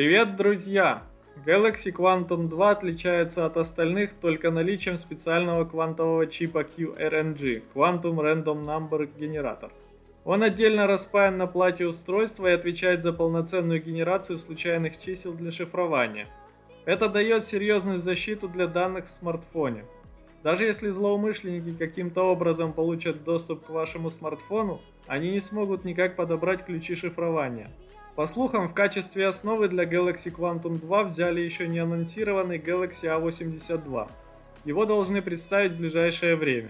Привет, друзья! Galaxy Quantum 2 отличается от остальных только наличием специального квантового чипа QRNG – Quantum Random Number Generator. Он отдельно распаян на плате устройства и отвечает за полноценную генерацию случайных чисел для шифрования. Это дает серьезную защиту для данных в смартфоне. Даже если злоумышленники каким-то образом получат доступ к вашему смартфону, они не смогут никак подобрать ключи шифрования. По слухам, в качестве основы для Galaxy Quantum 2 взяли еще не анонсированный Galaxy A82. Его должны представить в ближайшее время.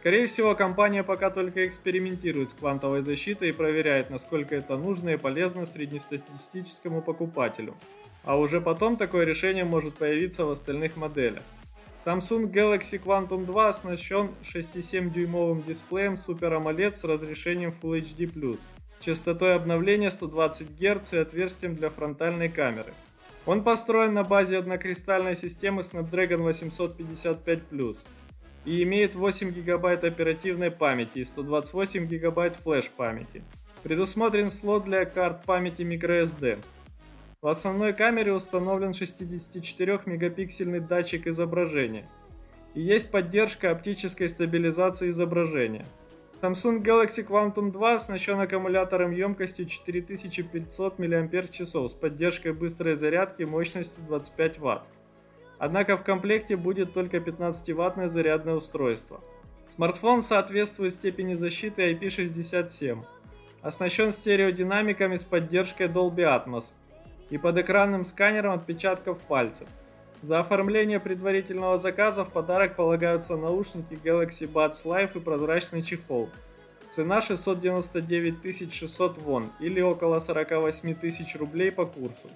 Скорее всего, компания пока только экспериментирует с квантовой защитой и проверяет, насколько это нужно и полезно среднестатистическому покупателю. А уже потом такое решение может появиться в остальных моделях. Samsung Galaxy Quantum 2 оснащен 6,7-дюймовым дисплеем Super AMOLED с разрешением Full HD+, с частотой обновления 120 Гц и отверстием для фронтальной камеры. Он построен на базе однокристальной системы Snapdragon 855+, и имеет 8 ГБ оперативной памяти и 128 ГБ флеш-памяти. Предусмотрен слот для карт памяти microSD. В основной камере установлен 64-мегапиксельный датчик изображения. И есть поддержка оптической стабилизации изображения. Samsung Galaxy Quantum 2 оснащен аккумулятором емкостью 4500 мАч с поддержкой быстрой зарядки мощностью 25 Вт. Однако в комплекте будет только 15-ваттное зарядное устройство. Смартфон соответствует степени защиты IP67. Оснащен стереодинамиками с поддержкой Dolby Atmos и под экранным сканером отпечатков пальцев. За оформление предварительного заказа в подарок полагаются наушники Galaxy Buds Live и прозрачный чехол. Цена 699 600 вон или около 48 тысяч рублей по курсу.